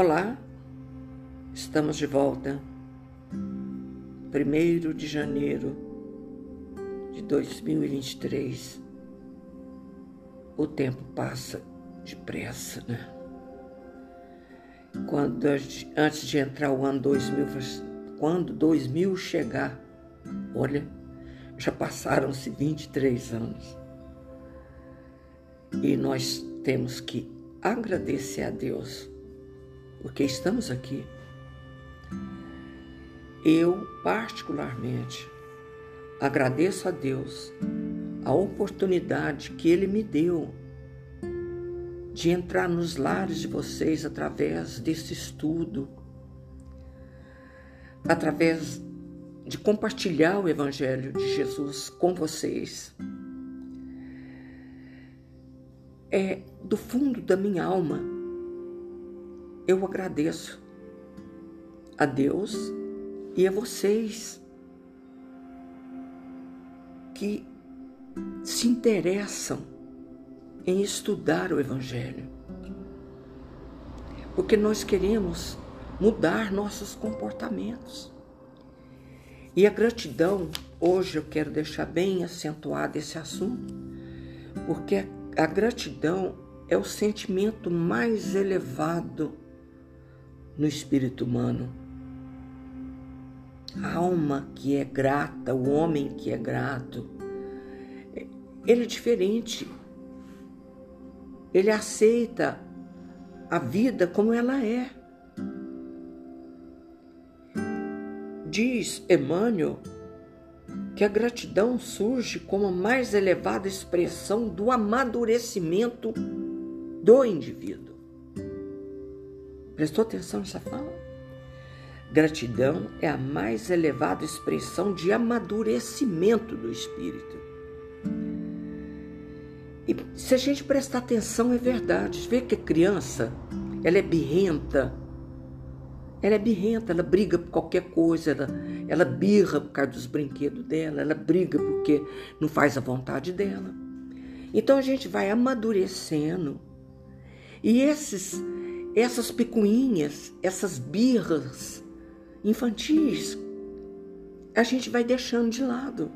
Olá, estamos de volta. 1 de janeiro de 2023. O tempo passa depressa, né? Quando, antes de entrar o ano 2000, quando 2000 chegar, olha, já passaram-se 23 anos. E nós temos que agradecer a Deus, porque estamos aqui. Eu, particularmente, agradeço a Deus a oportunidade que Ele me deu de entrar nos lares de vocês através desse estudo, através de compartilhar o Evangelho de Jesus com vocês. É do fundo da minha alma, eu agradeço a Deus e a vocês que se interessam em estudar o Evangelho. Porque nós queremos mudar nossos comportamentos. E a gratidão, hoje eu quero deixar bem acentuado esse assunto, porque a gratidão é o sentimento mais elevado no espírito humano. A alma que é grata, o homem que é grato, ele é diferente. Ele aceita a vida como ela é. Diz Emmanuel que a gratidão surge como a mais elevada expressão do amadurecimento do indivíduo. Prestou atenção nessa fala? Gratidão é a mais elevada expressão de amadurecimento do espírito. E se a gente prestar atenção, é verdade. Vê que a criança, ela é birrenta, ela é birrenta, ela briga por qualquer coisa, ela, ela birra por causa dos brinquedos dela, ela briga porque não faz a vontade dela. Então a gente vai amadurecendo e esses, essas picuinhas, essas birras infantis, a gente vai deixando de lado,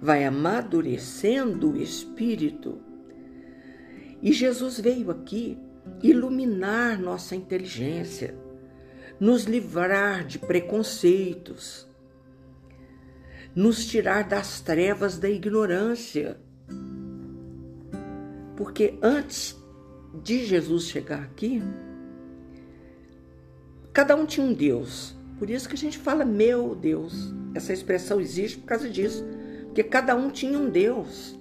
vai amadurecendo o espírito. E Jesus veio aqui iluminar nossa inteligência nos livrar de preconceitos, nos tirar das trevas da ignorância. Porque antes de Jesus chegar aqui, cada um tinha um Deus. Por isso que a gente fala meu Deus. Essa expressão existe por causa disso. Porque cada um tinha um Deus.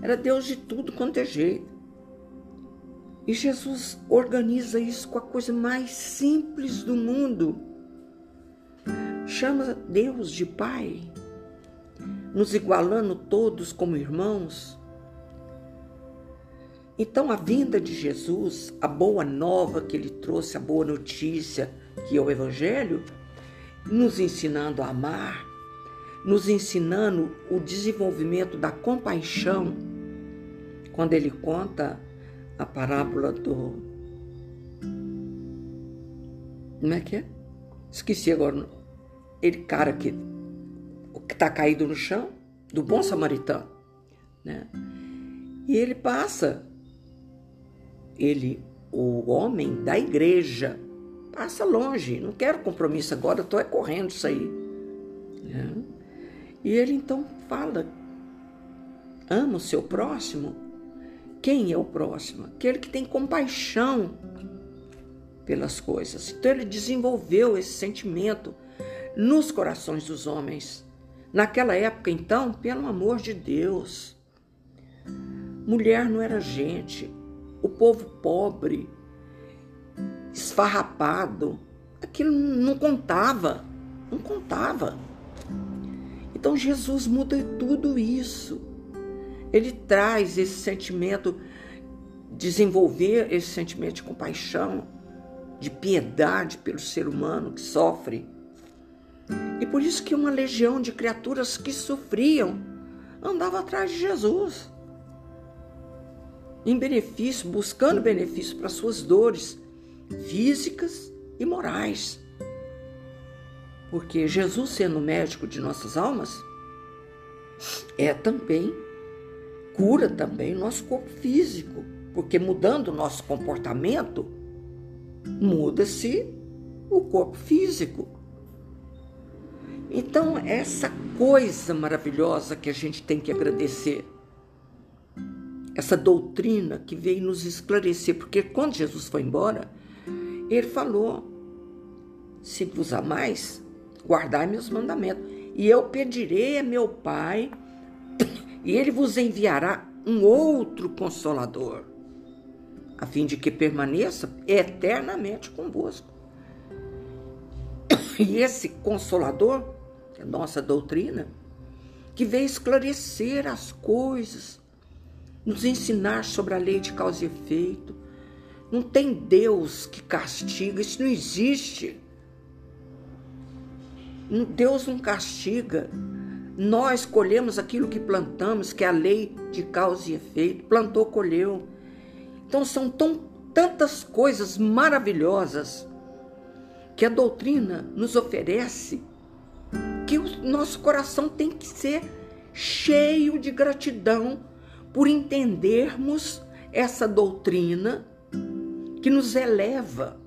Era Deus de tudo quanto é jeito. E Jesus organiza isso com a coisa mais simples do mundo. Chama Deus de Pai, nos igualando todos como irmãos. Então, a vinda de Jesus, a boa nova que ele trouxe, a boa notícia, que é o Evangelho, nos ensinando a amar, nos ensinando o desenvolvimento da compaixão, quando ele conta a parábola do. Como é que é? Esqueci agora. Ele, cara que está caído no chão, do bom samaritano. Né? E ele passa, ele, o homem da igreja, passa longe, não quero compromisso agora, estou é correndo isso aí. Né? E ele então fala: ama o seu próximo quem é o próximo? Aquele que tem compaixão pelas coisas. Então ele desenvolveu esse sentimento nos corações dos homens. Naquela época, então, pelo amor de Deus, mulher não era gente, o povo pobre, esfarrapado, aquilo não contava, não contava. Então Jesus muda tudo isso ele traz esse sentimento, desenvolver esse sentimento de compaixão, de piedade pelo ser humano que sofre. E por isso que uma legião de criaturas que sofriam andava atrás de Jesus. Em benefício, buscando benefício para suas dores, físicas e morais. Porque Jesus, sendo médico de nossas almas, é também cura também nosso corpo físico, porque mudando o nosso comportamento, muda-se o corpo físico. Então, essa coisa maravilhosa que a gente tem que agradecer, essa doutrina que veio nos esclarecer, porque quando Jesus foi embora, ele falou: Se vos amais, guardai meus mandamentos, e eu pedirei a meu Pai, e ele vos enviará um outro consolador, a fim de que permaneça eternamente convosco. E esse consolador que é a nossa doutrina, que veio esclarecer as coisas, nos ensinar sobre a lei de causa e efeito. Não tem Deus que castiga, isso não existe. Deus não castiga. Nós colhemos aquilo que plantamos, que é a lei de causa e efeito. Plantou, colheu. Então são tão, tantas coisas maravilhosas que a doutrina nos oferece que o nosso coração tem que ser cheio de gratidão por entendermos essa doutrina que nos eleva,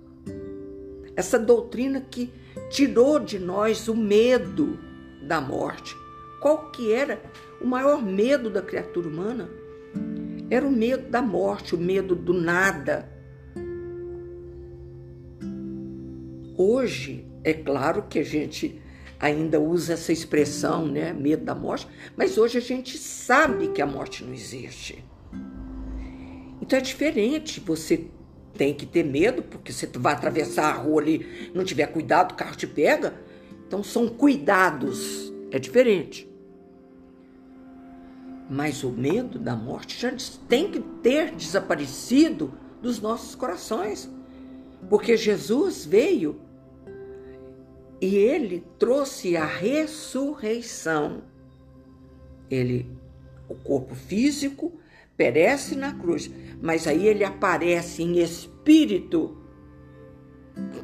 essa doutrina que tirou de nós o medo da morte. Qual que era o maior medo da criatura humana? Era o medo da morte, o medo do nada. Hoje, é claro que a gente ainda usa essa expressão, né, medo da morte, mas hoje a gente sabe que a morte não existe. Então é diferente, você tem que ter medo, porque você vai atravessar a rua ali, não tiver cuidado, o carro te pega. Então são cuidados, é diferente. Mas o medo da morte já tem que ter desaparecido dos nossos corações. Porque Jesus veio e ele trouxe a ressurreição. Ele, o corpo físico, perece na cruz, mas aí ele aparece em espírito,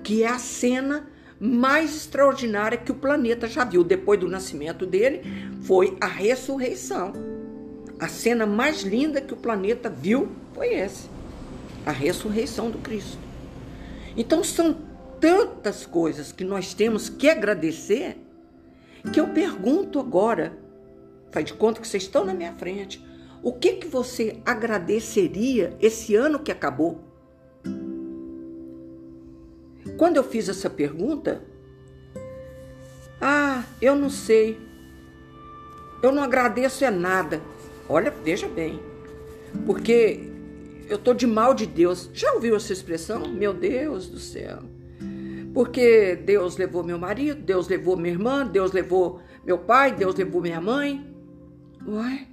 que é a cena mais extraordinária que o planeta já viu. Depois do nascimento dele, foi a ressurreição. A cena mais linda que o planeta viu foi essa, a ressurreição do Cristo. Então são tantas coisas que nós temos que agradecer, que eu pergunto agora, faz de conta que vocês estão na minha frente, o que que você agradeceria esse ano que acabou? Quando eu fiz essa pergunta, ah, eu não sei. Eu não agradeço é nada. Olha, veja bem. Porque eu tô de mal de Deus. Já ouviu essa expressão? Meu Deus do céu. Porque Deus levou meu marido, Deus levou minha irmã, Deus levou meu pai, Deus levou minha mãe. Uai,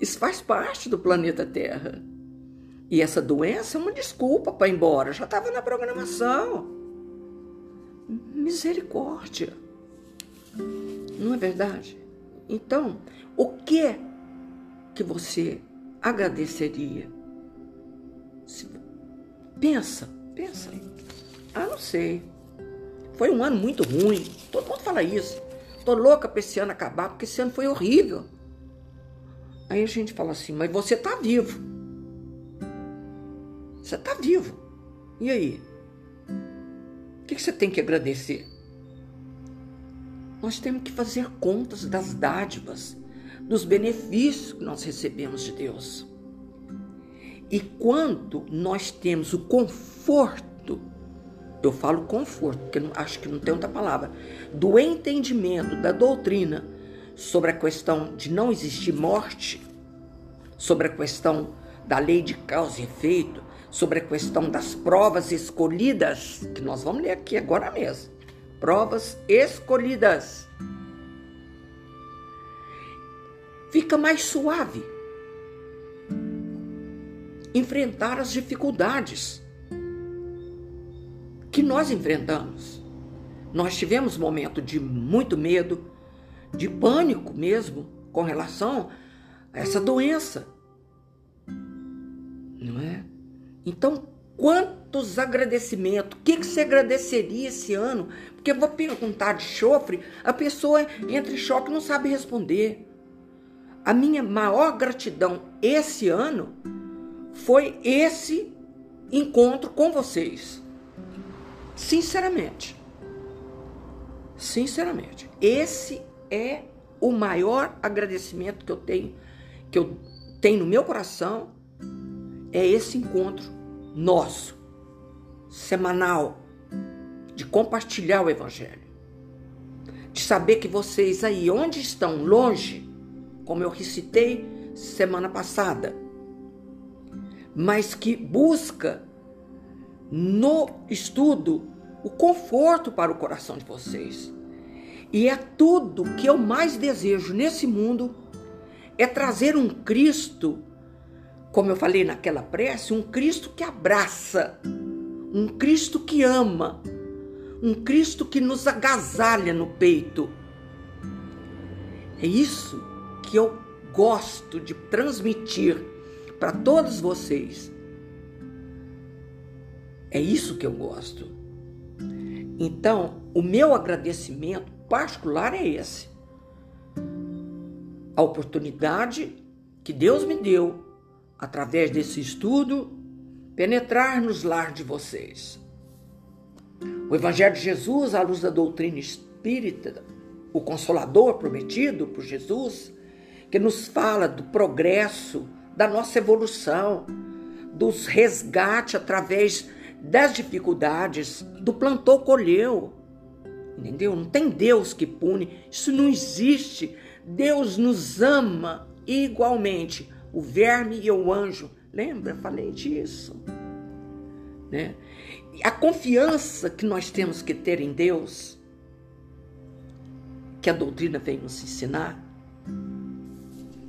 isso faz parte do planeta Terra. E essa doença é uma desculpa para ir embora, já estava na programação. Misericórdia. Não é verdade? Então, o que que você agradeceria? Pensa, pensa aí. Ah, não sei. Foi um ano muito ruim. Todo mundo fala isso. Tô louca para esse ano acabar, porque esse ano foi horrível. Aí a gente fala assim, mas você tá vivo. Você tá vivo. E aí? O que você tem que agradecer? Nós temos que fazer contas das dádivas, dos benefícios que nós recebemos de Deus. E quando nós temos o conforto eu falo conforto, porque não, acho que não tem outra palavra, do entendimento da doutrina sobre a questão de não existir morte, sobre a questão da lei de causa e efeito, sobre a questão das provas escolhidas, que nós vamos ler aqui agora mesmo. Provas escolhidas. Fica mais suave enfrentar as dificuldades que nós enfrentamos. Nós tivemos momento de muito medo, de pânico mesmo com relação a essa doença. Não é? Então, Quantos agradecimentos? O que, que você agradeceria esse ano? Porque eu vou perguntar de chofre, a pessoa entra em choque e não sabe responder. A minha maior gratidão esse ano foi esse encontro com vocês. Sinceramente. Sinceramente. Esse é o maior agradecimento que eu tenho, que eu tenho no meu coração, é esse encontro nosso, semanal, de compartilhar o Evangelho. De saber que vocês aí, onde estão, longe, como eu recitei semana passada, mas que busca no estudo o conforto para o coração de vocês. E é tudo que eu mais desejo nesse mundo é trazer um Cristo, como eu falei naquela prece, um Cristo que abraça, um Cristo que ama, um Cristo que nos agasalha no peito. É isso que eu gosto de transmitir para todos vocês. É isso que eu gosto. Então, o meu agradecimento particular é esse. A oportunidade que Deus me deu, através desse estudo, penetrar nos lar de vocês. O Evangelho de Jesus, à luz da doutrina espírita, o Consolador prometido por Jesus, que nos fala do progresso, da nossa evolução, dos resgate através das dificuldades, do plantou colheu. Entendeu? Não tem Deus que pune, isso não existe. Deus nos ama igualmente, o verme e o anjo. Lembra? Falei disso. Né? A confiança que nós temos que ter em Deus, que a doutrina vem nos ensinar.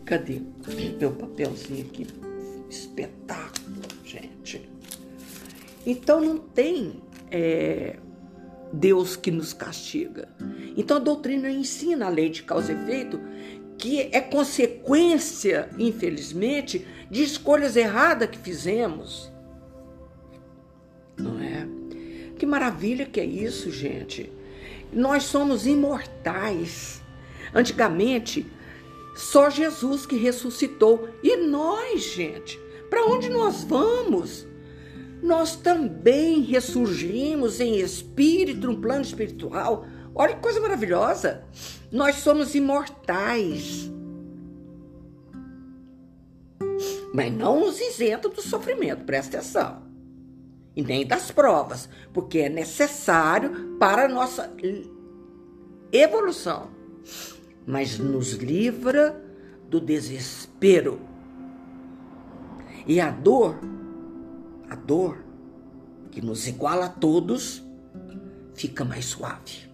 Cadê meu papelzinho aqui? Gente. Então não tem é, Deus que nos castiga. Então a doutrina ensina a lei de causa e efeito que é consequência, infelizmente, de escolhas erradas que fizemos. Não é? Que maravilha que é isso, gente. Nós somos imortais. Antigamente, só Jesus que ressuscitou. E nós, gente, para onde nós vamos? Nós também ressurgimos em espírito, no plano espiritual. Olha que coisa maravilhosa! Nós somos imortais. Mas não nos isenta do sofrimento, presta atenção. E nem das provas, porque é necessário para a nossa evolução. Mas nos livra do desespero. E a dor a dor, que nos iguala a todos, fica mais suave.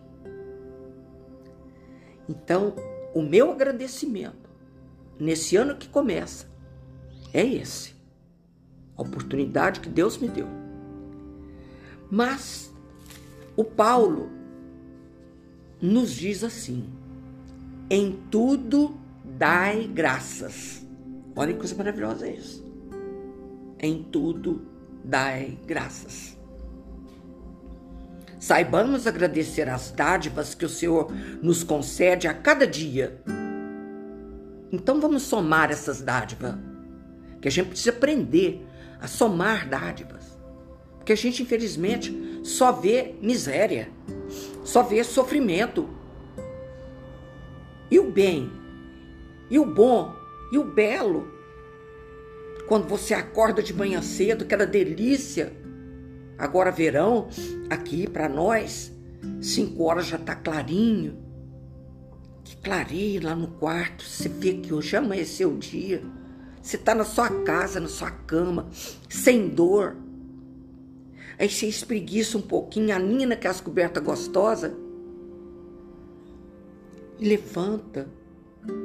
Então, o meu agradecimento nesse ano que começa é esse. A oportunidade que Deus me deu. Mas o Paulo nos diz assim: em tudo dai graças. Olha que coisa maravilhosa é isso. Em tudo dai graças. Saibamos agradecer as dádivas que o Senhor nos concede a cada dia. Então vamos somar essas dádivas, que a gente precisa aprender a somar dádivas. Porque a gente, infelizmente, só vê miséria, só vê sofrimento. E o bem, e o bom, e o belo quando você acorda de manhã cedo, aquela delícia. Agora verão, aqui para nós, cinco horas já tá clarinho. Que clareia lá no quarto, você vê que hoje amanheceu o dia. Você tá na sua casa, na sua cama, sem dor. Aí você espreguiça um pouquinho, a nina que é as cobertas gostosas. E levanta.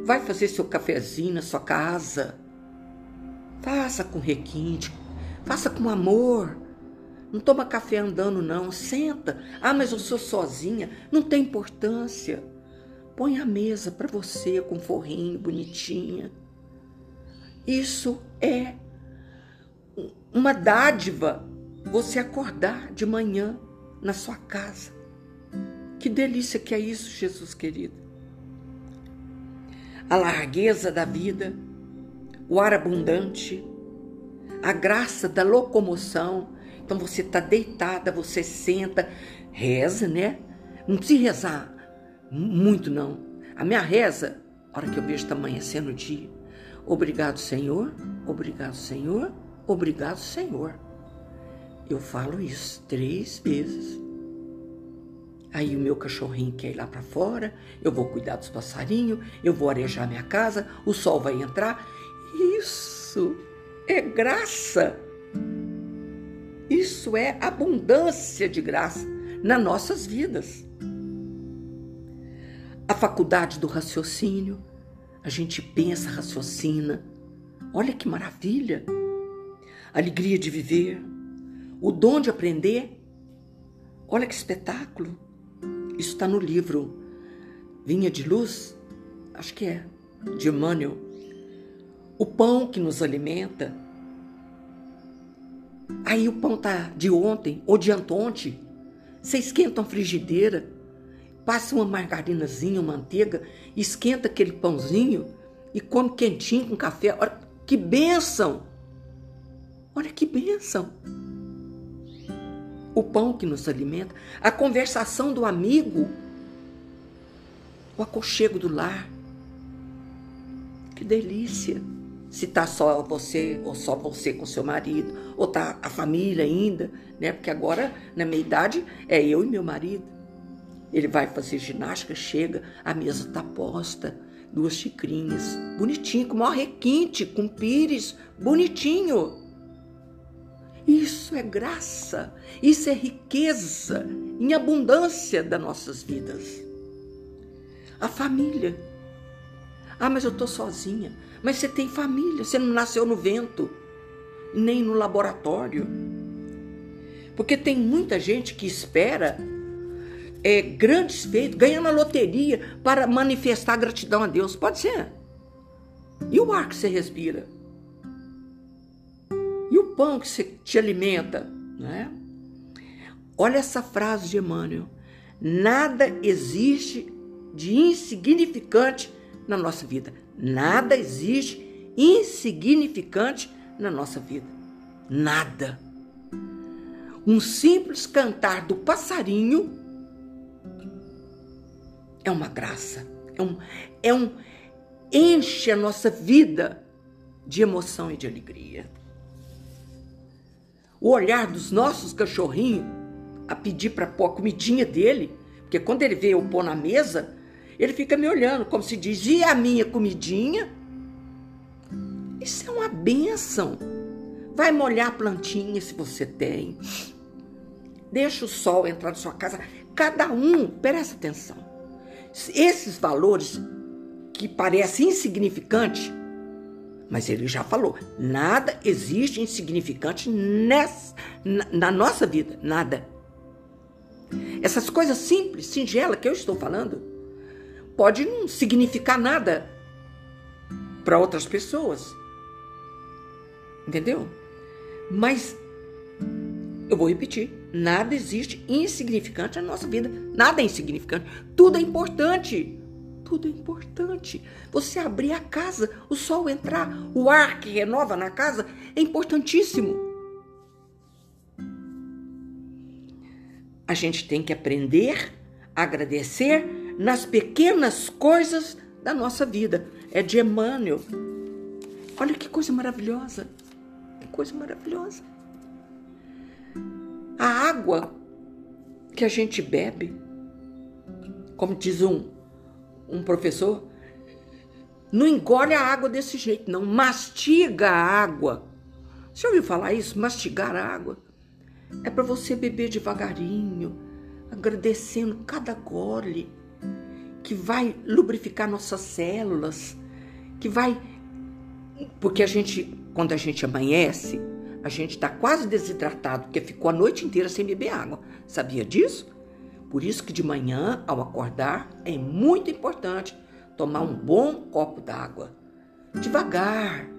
Vai fazer seu cafezinho na sua casa Faça com requinte, faça com amor. Não toma café andando, não. Senta. Ah, mas eu sou sozinha. Não tem importância. Põe a mesa para você com forrinho, bonitinha. Isso é uma dádiva você acordar de manhã na sua casa. Que delícia que é isso, Jesus querido. A largueza da vida, o ar abundante, a graça da locomoção. Então você está deitada, você senta, reza, né? Não precisa rezar muito, não. A minha reza, a hora que eu vejo está amanhecendo o dia. Obrigado, Senhor. Obrigado, Senhor. Obrigado, Senhor. Eu falo isso três vezes. Aí o meu cachorrinho quer ir lá para fora, eu vou cuidar dos passarinhos, eu vou arejar minha casa, o sol vai entrar. Isso é graça. Isso é abundância de graça nas nossas vidas. A faculdade do raciocínio, a gente pensa, raciocina. Olha que maravilha! Alegria de viver, o dom de aprender. Olha que espetáculo! Isso está no livro Vinha de Luz, acho que é, de Emmanuel. O pão que nos alimenta. Aí o pão tá de ontem ou de antonte. Você esquenta uma frigideira, passa uma margarinazinha, uma manteiga, esquenta aquele pãozinho e come quentinho com café. Olha que bênção! Olha que bênção! o pão que nos alimenta, a conversação do amigo, o aconchego do lar. Que delícia! Se tá só você ou só você com seu marido, ou tá a família ainda, né? Porque agora, na minha idade, é eu e meu marido. Ele vai fazer ginástica, chega, a mesa tá posta, duas xicrinhas, bonitinho, com maior requinte, com pires, bonitinho. Isso é graça, isso é riqueza em abundância das nossas vidas. A família. Ah, mas eu estou sozinha. Mas você tem família, você não nasceu no vento, nem no laboratório. Porque tem muita gente que espera é, grandes feitos, ganhando a loteria para manifestar gratidão a Deus. Pode ser. E o ar que você respira? pão que se te alimenta, né? Olha essa frase de Emmanuel: nada existe de insignificante na nossa vida. Nada existe insignificante na nossa vida. Nada. Um simples cantar do passarinho é uma graça, é um, é um enche a nossa vida de emoção e de alegria o olhar dos nossos cachorrinhos a pedir para pôr a comidinha dele, porque quando ele vê pôr na mesa, ele fica me olhando, como se diz, e a minha comidinha? Isso é uma benção. Vai molhar a plantinha se você tem. Deixa o sol entrar na sua casa. Cada um, presta atenção. Esses valores que parecem insignificantes, mas ele já falou: nada existe insignificante nessa, na, na nossa vida, nada. Essas coisas simples, singelas que eu estou falando, pode não significar nada para outras pessoas. Entendeu? Mas eu vou repetir: nada existe insignificante na nossa vida. Nada é insignificante. Tudo é importante tudo é importante. Você abrir a casa, o sol entrar, o ar que renova na casa é importantíssimo. A gente tem que aprender a agradecer nas pequenas coisas da nossa vida. É de Emmanuel. Olha que coisa maravilhosa. Que coisa maravilhosa. A água que a gente bebe, como diz um um professor, não engole a água desse jeito, não. Mastiga a água. Você ouviu falar isso? Mastigar a água? É para você beber devagarinho, agradecendo cada gole, que vai lubrificar nossas células, que vai. Porque a gente, quando a gente amanhece, a gente está quase desidratado, porque ficou a noite inteira sem beber água. Sabia disso? Por isso que de manhã, ao acordar, é muito importante tomar um bom copo d'água. Devagar.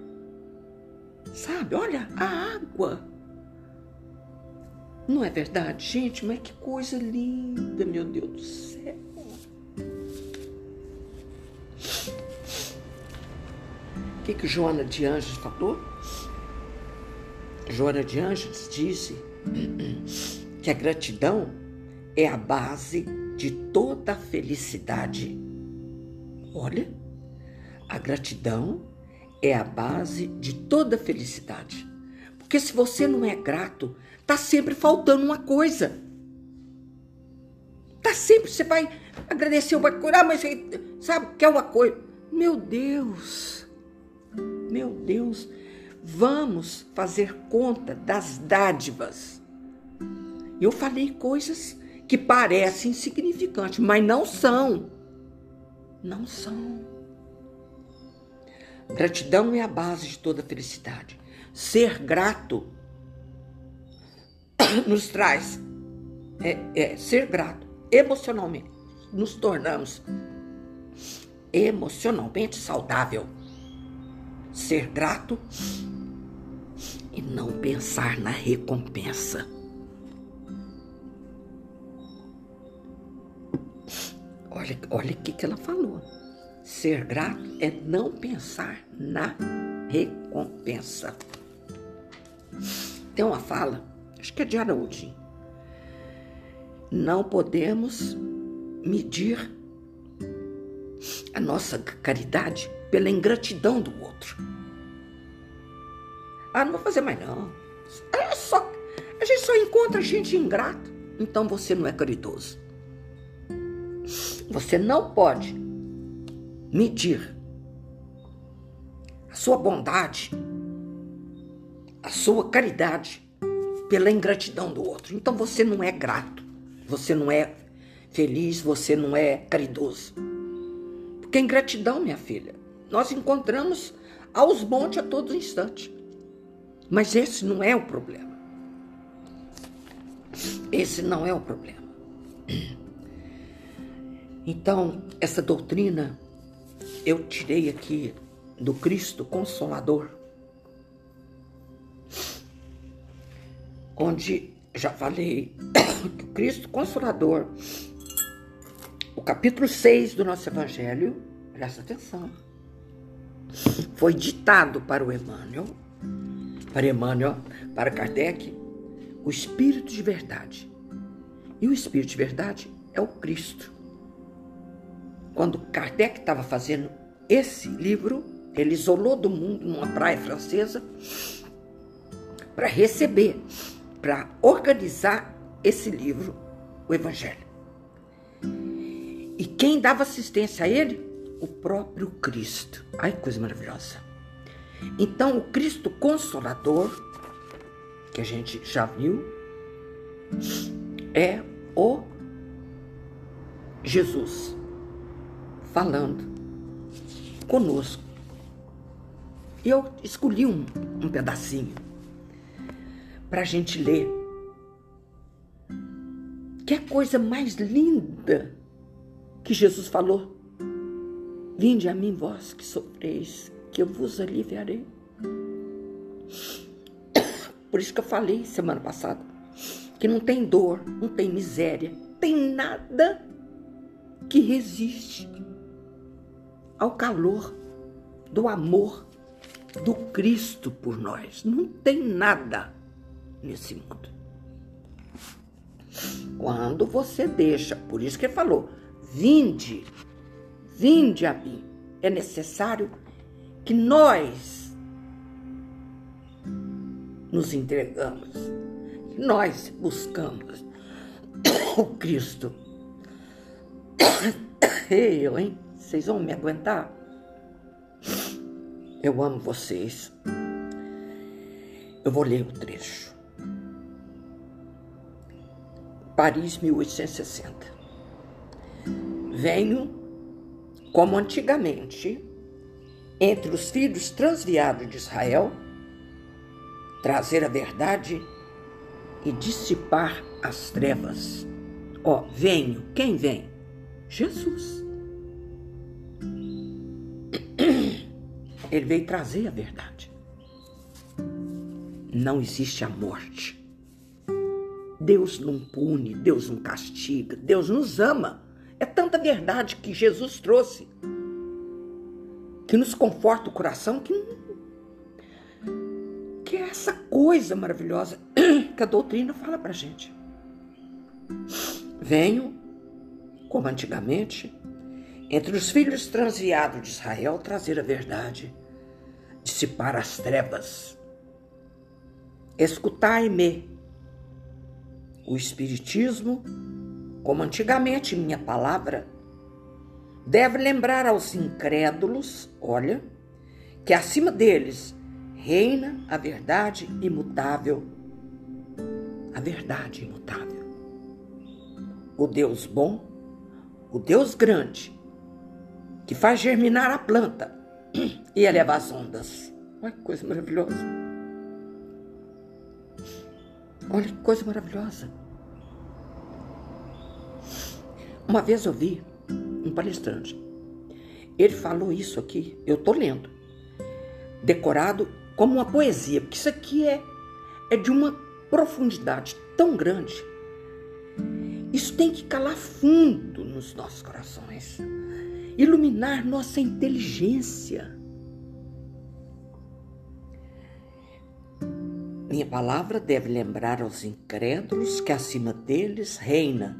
Sabe? Olha, a água. Não é verdade, gente? Mas que coisa linda, meu Deus do céu. O que, que Joana de Anjos falou? Joana de Anjos disse que a gratidão é a base de toda a felicidade. Olha, a gratidão é a base de toda a felicidade. Porque se você não é grato, tá sempre faltando uma coisa. Tá sempre, você vai agradecer uma coisa, ah, mas sabe, quer uma coisa. Meu Deus, meu Deus, vamos fazer conta das dádivas. Eu falei coisas que parecem insignificantes, mas não são. Não são. Gratidão é a base de toda felicidade. Ser grato nos traz é, é, ser grato emocionalmente. Nos tornamos emocionalmente saudável. Ser grato e não pensar na recompensa. Olha, olha o que, que ela falou. Ser grato é não pensar na recompensa. Tem uma fala, acho que é de Araújo. Não podemos medir a nossa caridade pela ingratidão do outro. Ah, não vou fazer mais não. É só, a gente só encontra gente ingrata. Então você não é caridoso. Você não pode medir a sua bondade, a sua caridade pela ingratidão do outro. Então você não é grato, você não é feliz, você não é caridoso. Porque ingratidão, minha filha, nós encontramos aos montes a todo instante. Mas esse não é o problema. Esse não é o problema. Então, essa doutrina eu tirei aqui do Cristo Consolador, onde já falei que o Cristo Consolador, o capítulo 6 do nosso Evangelho, presta atenção, foi ditado para o Emmanuel, para Emmanuel, para Kardec, o Espírito de Verdade. E o Espírito de Verdade é o Cristo. Quando Kardec estava fazendo esse livro, ele isolou do mundo numa praia francesa para receber, para organizar esse livro, o Evangelho. E quem dava assistência a ele? O próprio Cristo. Ai, coisa maravilhosa. Então, o Cristo Consolador, que a gente já viu, é o Jesus falando conosco. E eu escolhi um, um pedacinho para a gente ler. Que é a coisa mais linda que Jesus falou. Vinde a mim, vós que sofreis, que eu vos aliviarei. Por isso que eu falei semana passada que não tem dor, não tem miséria, tem nada que resiste ao calor do amor do Cristo por nós. Não tem nada nesse mundo. Quando você deixa, por isso que ele falou, vinde, vinde a mim. É necessário que nós nos entregamos, nós buscamos o Cristo. Eu, hein? Vocês vão me aguentar? Eu amo vocês. Eu vou ler o trecho. Paris, 1860. Venho, como antigamente, entre os filhos transviados de Israel, trazer a verdade e dissipar as trevas. Ó, venho. Quem vem? Jesus. Ele veio trazer a verdade. Não existe a morte Deus não pune, Deus não castiga, Deus nos ama. É tanta verdade que Jesus trouxe que nos conforta o coração que que é essa coisa maravilhosa que a doutrina fala pra gente. Venho, como antigamente, entre os filhos transviados de Israel trazer a verdade, dissipar as trevas. Escutai-me. O Espiritismo, como antigamente minha palavra, deve lembrar aos incrédulos, olha, que acima deles reina a verdade imutável. A verdade imutável. O Deus bom, o Deus grande, que faz germinar a planta e eleva as ondas. Olha que coisa maravilhosa. Olha que coisa maravilhosa. Uma vez eu vi um palestrante. Ele falou isso aqui, eu tô lendo. Decorado como uma poesia, porque isso aqui é, é de uma profundidade tão grande. Isso tem que calar fundo nos nossos corações, iluminar nossa inteligência. Minha palavra deve lembrar aos incrédulos que acima deles reina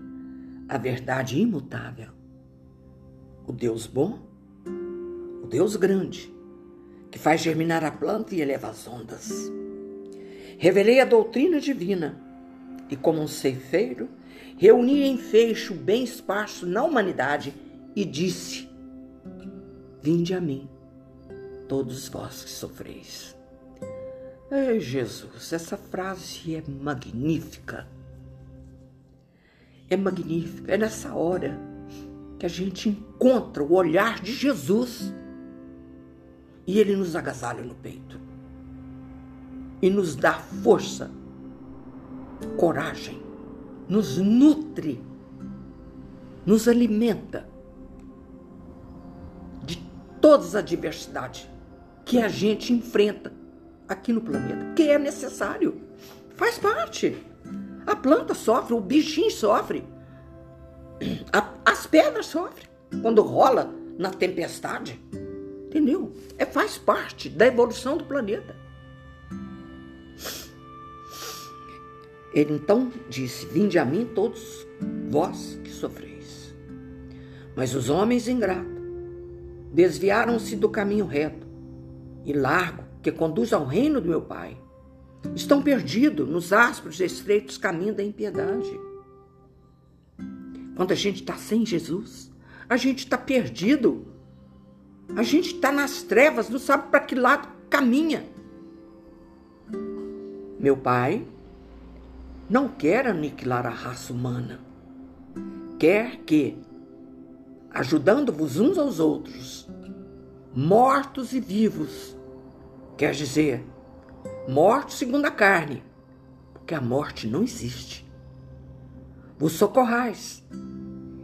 a verdade imutável. O Deus bom, o Deus grande, que faz germinar a planta e eleva as ondas. Revelei a doutrina divina e, como um ceifeiro, reuni em fecho bem esparso na humanidade e disse: Vinde a mim, todos vós que sofreis. Ei, Jesus, essa frase é magnífica. É magnífica. É nessa hora que a gente encontra o olhar de Jesus e ele nos agasalha no peito e nos dá força, coragem, nos nutre, nos alimenta de todas as adversidades que a gente enfrenta aqui no planeta, que é necessário, faz parte. A planta sofre, o bichinho sofre, as pedras sofrem quando rola na tempestade. Entendeu? É, faz parte da evolução do planeta. Ele então disse: Vinde a mim todos vós que sofreis. Mas os homens ingratos desviaram-se do caminho reto e largo que conduz ao reino do meu Pai. Estão perdidos nos ásperos e estreitos caminhos da impiedade. Quando a gente está sem Jesus, a gente está perdido a gente está nas trevas, não sabe para que lado caminha. Meu pai não quer aniquilar a raça humana. Quer que, ajudando-vos uns aos outros, mortos e vivos, quer dizer, mortos segundo a carne, porque a morte não existe, vos socorrais,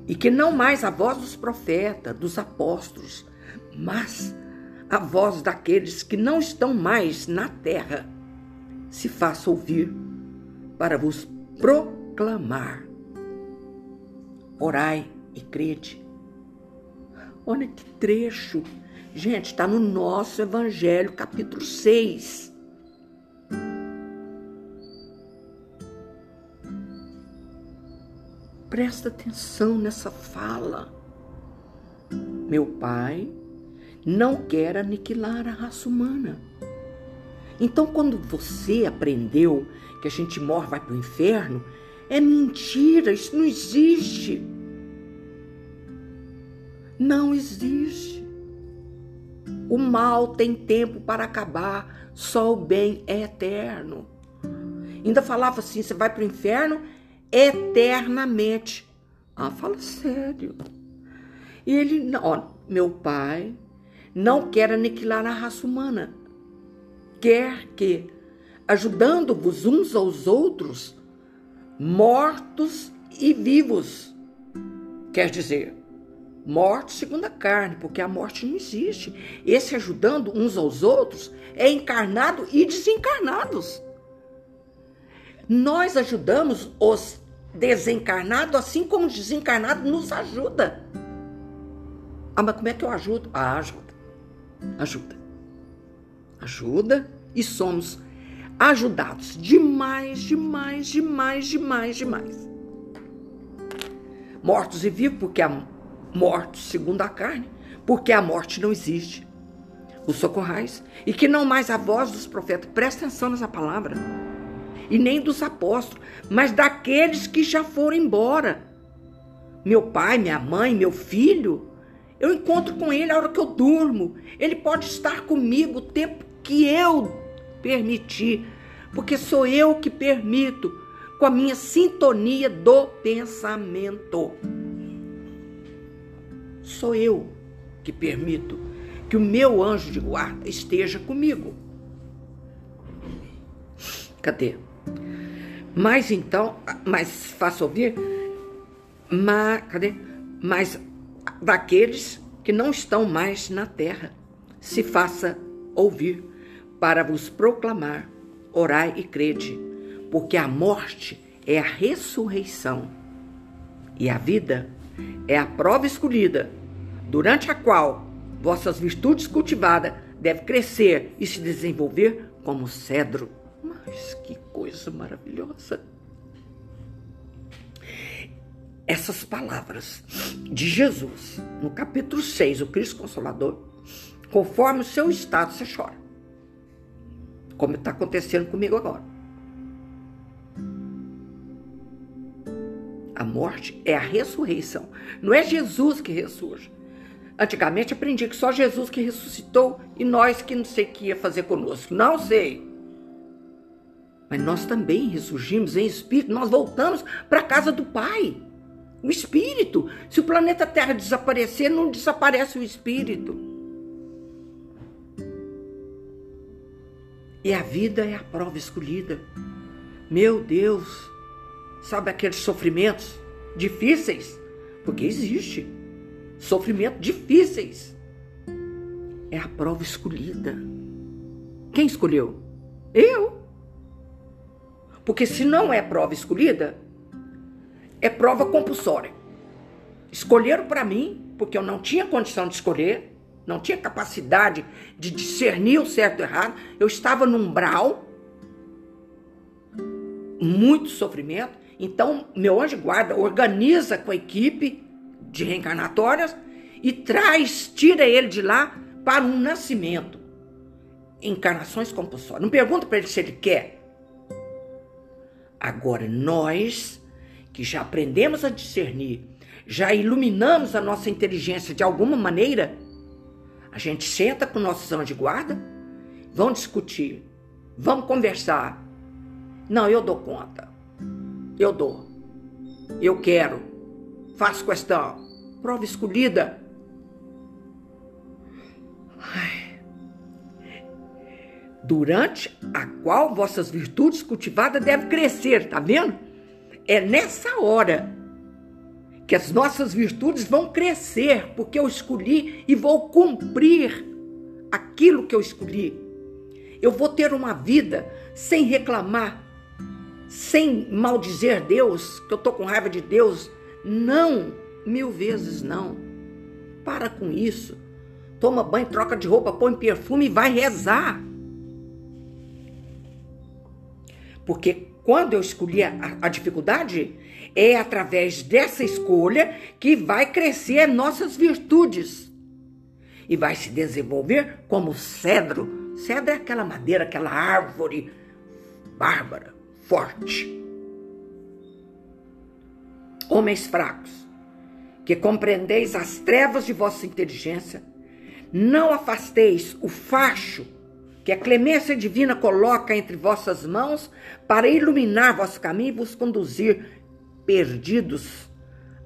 e que não mais a voz dos profetas, dos apóstolos, mas a voz daqueles que não estão mais na terra se faça ouvir para vos proclamar. Orai e crede. Olha que trecho. Gente, está no nosso Evangelho, capítulo 6. Presta atenção nessa fala. Meu pai não quer aniquilar a raça humana. Então, quando você aprendeu que a gente morre vai para o inferno, é mentira, isso não existe. Não existe. O mal tem tempo para acabar, só o bem é eterno. Ainda falava assim: você vai para o inferno eternamente. Ah, fala sério. E ele, ó, meu pai não quer aniquilar a raça humana. Quer que, ajudando-vos uns aos outros, mortos e vivos. Quer dizer, mortos segundo a carne, porque a morte não existe. Esse ajudando uns aos outros é encarnado e desencarnados. Nós ajudamos os desencarnados, assim como o desencarnado nos ajuda. Ah, mas como é que eu ajudo? Ah, ajuda. Ajuda. Ajuda e somos ajudados demais, demais, demais, demais, demais. Mortos e vivos, porque a mortos segundo a carne, porque a morte não existe. Os socorrais, e que não mais a voz dos profetas, presta atenção nessa palavra, e nem dos apóstolos, mas daqueles que já foram embora. Meu pai, minha mãe, meu filho, eu encontro com ele a hora que eu durmo. Ele pode estar comigo o tempo que eu permitir, porque sou eu que permito, com a minha sintonia do pensamento. Sou eu que permito que o meu anjo de guarda esteja comigo. Cadê? Mas então, mas faça ouvir, mas, cadê? Mas daqueles que não estão mais na terra, se faça ouvir para vos proclamar, orai e crede, porque a morte é a ressurreição e a vida é a prova escolhida, durante a qual vossas virtudes cultivadas devem crescer e se desenvolver como cedro. Mas que coisa maravilhosa! Essas palavras de Jesus, no capítulo 6, o Cristo Consolador, conforme o seu estado, você chora. Como está acontecendo comigo agora. A morte é a ressurreição. Não é Jesus que ressurge. Antigamente aprendi que só Jesus que ressuscitou e nós que não sei o que ia fazer conosco. Não sei. Mas nós também ressurgimos em espírito, nós voltamos para a casa do Pai. O espírito. Se o planeta Terra desaparecer, não desaparece o espírito. E a vida é a prova escolhida. Meu Deus, sabe aqueles sofrimentos difíceis? Porque existe sofrimentos difíceis. É a prova escolhida. Quem escolheu? Eu. Porque se não é prova escolhida, é prova compulsória. Escolheram para mim, porque eu não tinha condição de escolher, não tinha capacidade de discernir o certo e o errado. Eu estava num umbral, muito sofrimento. Então, meu anjo guarda organiza com a equipe de reencarnatórias e traz, tira ele de lá para um nascimento. Encarnações compulsórias. Não pergunta para ele se ele quer. Agora, nós que já aprendemos a discernir, já iluminamos a nossa inteligência de alguma maneira, a gente senta com nossos anjos de guarda, vão discutir, vamos conversar. Não, eu dou conta. Eu dou. Eu quero. Faço questão. Prova escolhida. Ai. Durante a qual vossas virtudes cultivadas devem crescer, tá vendo? É nessa hora que as nossas virtudes vão crescer, porque eu escolhi e vou cumprir aquilo que eu escolhi. Eu vou ter uma vida sem reclamar, sem maldizer Deus, que eu tô com raiva de Deus. Não, mil vezes não. Para com isso. Toma banho, troca de roupa, põe perfume e vai rezar. Porque quando eu escolhi a, a dificuldade, é através dessa escolha que vai crescer nossas virtudes e vai se desenvolver como cedro. Cedro é aquela madeira, aquela árvore bárbara, forte. Homens fracos, que compreendeis as trevas de vossa inteligência, não afasteis o facho que a clemência divina coloca entre vossas mãos para iluminar vosso caminho e vos conduzir perdidos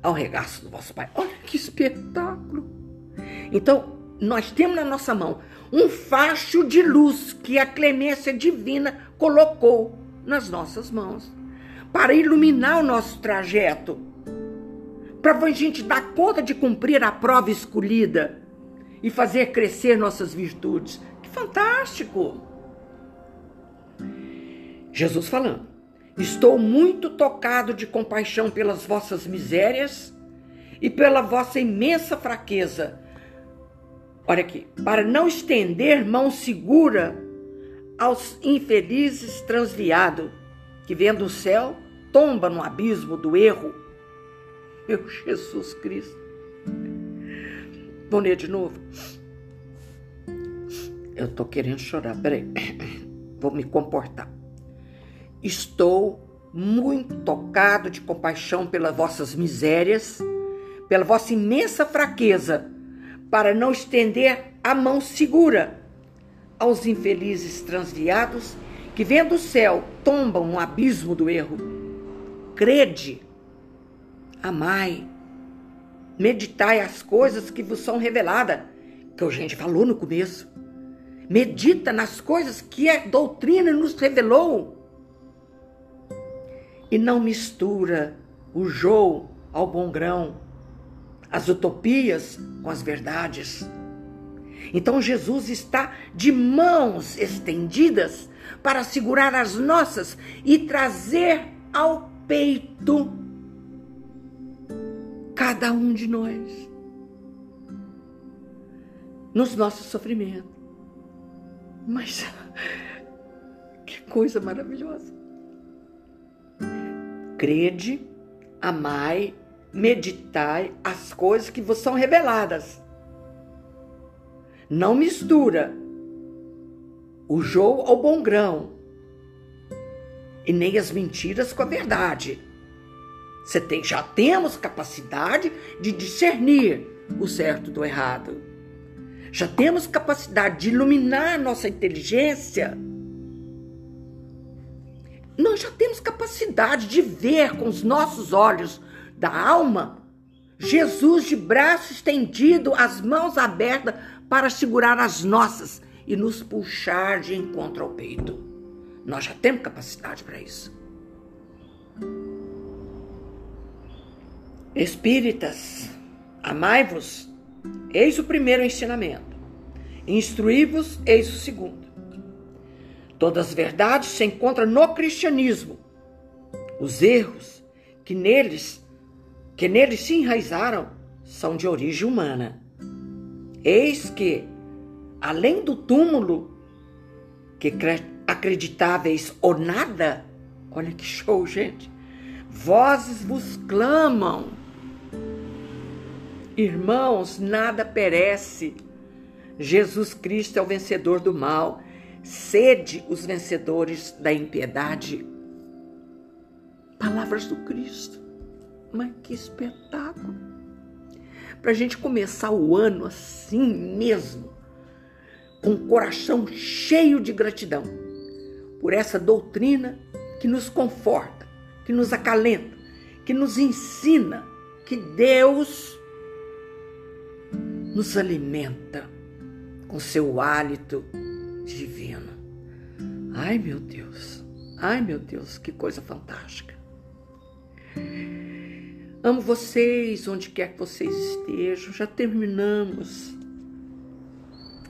ao regaço do vosso Pai. Olha que espetáculo! Então, nós temos na nossa mão um facho de luz que a clemência divina colocou nas nossas mãos para iluminar o nosso trajeto, para a gente dar conta de cumprir a prova escolhida e fazer crescer nossas virtudes fantástico. Jesus falando Estou muito tocado de compaixão pelas vossas misérias e pela vossa imensa fraqueza. Olha aqui, para não estender mão segura aos infelizes transviados, que vendo do céu tomba no abismo do erro. Meu Jesus Cristo. Vou ler de novo. Eu tô querendo chorar, peraí. Vou me comportar. Estou muito tocado de compaixão pelas vossas misérias, pela vossa imensa fraqueza, para não estender a mão segura aos infelizes transviados que, vendo o céu, tombam no abismo do erro. Crede, amai, meditai as coisas que vos são reveladas, que a gente falou no começo. Medita nas coisas que a doutrina nos revelou. E não mistura o jogo ao bom grão, as utopias com as verdades. Então Jesus está de mãos estendidas para segurar as nossas e trazer ao peito cada um de nós nos nossos sofrimentos. Mas que coisa maravilhosa. Crede, amai, meditai as coisas que vos são reveladas. Não mistura o jogo ao bom grão e nem as mentiras com a verdade. Você tem, já temos capacidade de discernir o certo do errado já temos capacidade de iluminar nossa inteligência, nós já temos capacidade de ver com os nossos olhos da alma Jesus de braço estendido, as mãos abertas para segurar as nossas e nos puxar de encontro ao peito. Nós já temos capacidade para isso. Espíritas, amai-vos Eis o primeiro ensinamento. Instruí-vos, eis o segundo. Todas as verdades se encontram no cristianismo. Os erros que neles, que neles se enraizaram são de origem humana. Eis que, além do túmulo, que acreditáveis ou nada, olha que show, gente, vozes vos clamam Irmãos, nada perece. Jesus Cristo é o vencedor do mal. Sede os vencedores da impiedade. Palavras do Cristo. Mas que espetáculo! Para a gente começar o ano assim mesmo, com o coração cheio de gratidão por essa doutrina que nos conforta, que nos acalenta, que nos ensina que Deus nos alimenta com seu hálito divino. Ai, meu Deus. Ai, meu Deus, que coisa fantástica. Amo vocês onde quer que vocês estejam. Já terminamos.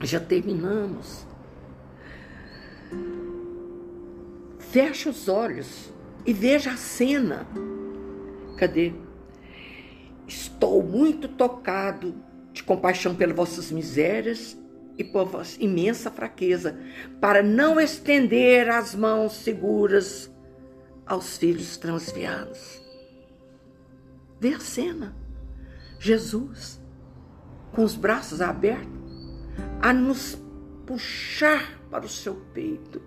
Já terminamos. Feche os olhos e veja a cena. Cadê? Estou muito tocado de compaixão pelas vossas misérias e por vossa imensa fraqueza, para não estender as mãos seguras aos filhos transviados. Vê a cena. Jesus, com os braços abertos, a nos puxar para o seu peito.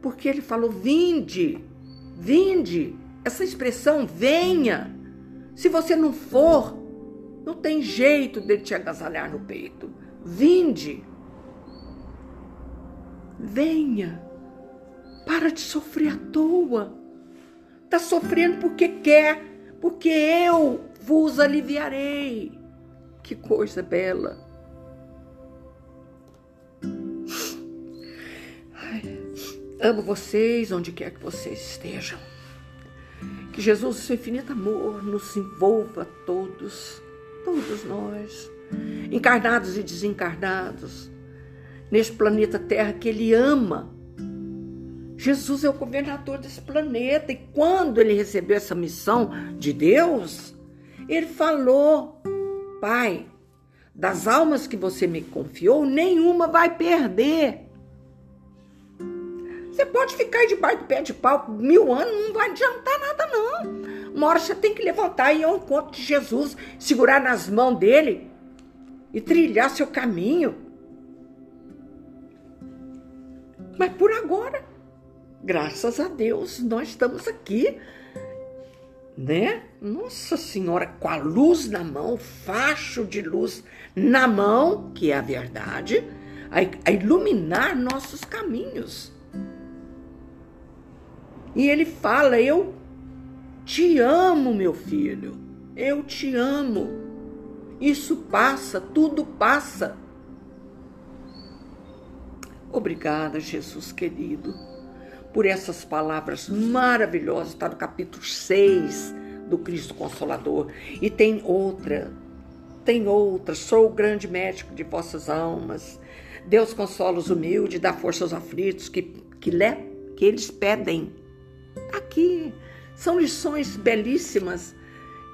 Porque ele falou: vinde, vinde. Essa expressão, venha. Se você não for, não tem jeito de te agasalhar no peito. Vinde. Venha. Para de sofrer à toa. Está sofrendo porque quer, porque eu vos aliviarei. Que coisa bela. Ai, amo vocês onde quer que vocês estejam. Que Jesus, seu infinito amor, nos envolva todos todos nós, encarnados e desencarnados, neste planeta Terra que Ele ama, Jesus é o governador desse planeta e quando ele recebeu essa missão de Deus, ele falou: Pai, das almas que você me confiou, nenhuma vai perder. Você pode ficar debaixo do pé de pau mil anos, não vai adiantar nada, não. Uma hora você tem que levantar e ir ao encontro de Jesus, segurar nas mãos dele e trilhar seu caminho. Mas por agora, graças a Deus, nós estamos aqui né? Nossa Senhora, com a luz na mão, facho de luz na mão, que é a verdade, a iluminar nossos caminhos. E ele fala: Eu te amo, meu filho, eu te amo. Isso passa, tudo passa. Obrigada, Jesus querido por essas palavras maravilhosas, está no capítulo 6 do Cristo Consolador. E tem outra, tem outra, sou o grande médico de vossas almas. Deus consola os humildes, dá força aos aflitos, que, que, le, que eles pedem. Aqui são lições belíssimas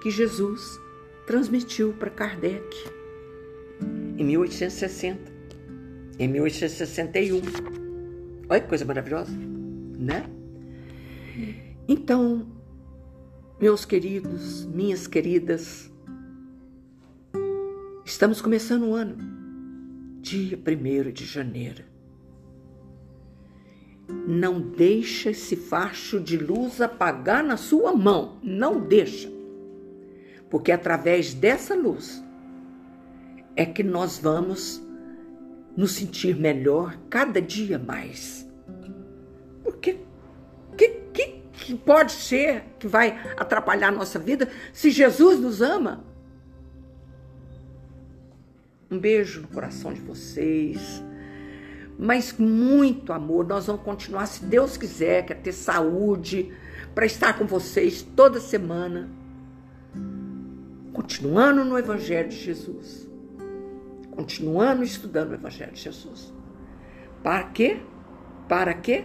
que Jesus transmitiu para Kardec em 1860, em 1861. Olha que coisa maravilhosa né? Então, meus queridos, minhas queridas, estamos começando o ano, dia 1 de janeiro. Não deixa esse facho de luz apagar na sua mão, não deixa. Porque através dessa luz é que nós vamos nos sentir melhor cada dia mais. Porque que, que, que pode ser que vai atrapalhar a nossa vida se Jesus nos ama? Um beijo no coração de vocês. Mas muito amor. Nós vamos continuar, se Deus quiser, quer ter saúde, para estar com vocês toda semana. Continuando no Evangelho de Jesus. Continuando estudando o Evangelho de Jesus. Para quê? Para quê?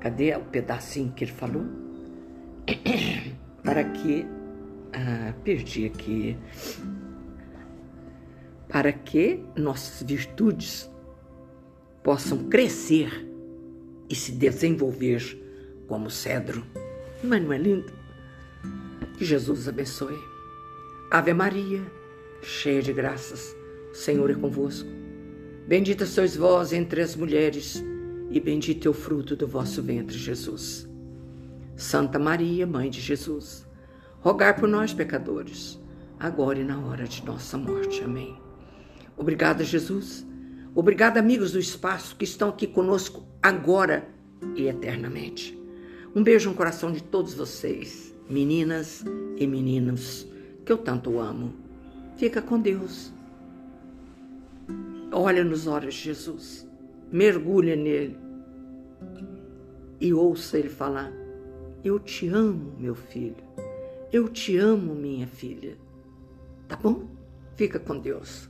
Cadê o pedacinho que ele falou? Para que. Ah, perdi aqui. Para que nossas virtudes possam crescer e se desenvolver como cedro. Mas não é lindo? Que Jesus abençoe. Ave Maria, cheia de graças, o Senhor é convosco. Bendita sois vós entre as mulheres e bendito é o fruto do vosso ventre, Jesus. Santa Maria, Mãe de Jesus, rogai por nós, pecadores, agora e na hora de nossa morte. Amém. Obrigada, Jesus. Obrigada, amigos do espaço que estão aqui conosco agora e eternamente. Um beijo no coração de todos vocês, meninas e meninos, que eu tanto amo. Fica com Deus. Olha nos olhos de Jesus mergulha nele e ouça ele falar: Eu te amo, meu filho. Eu te amo, minha filha. Tá bom? Fica com Deus.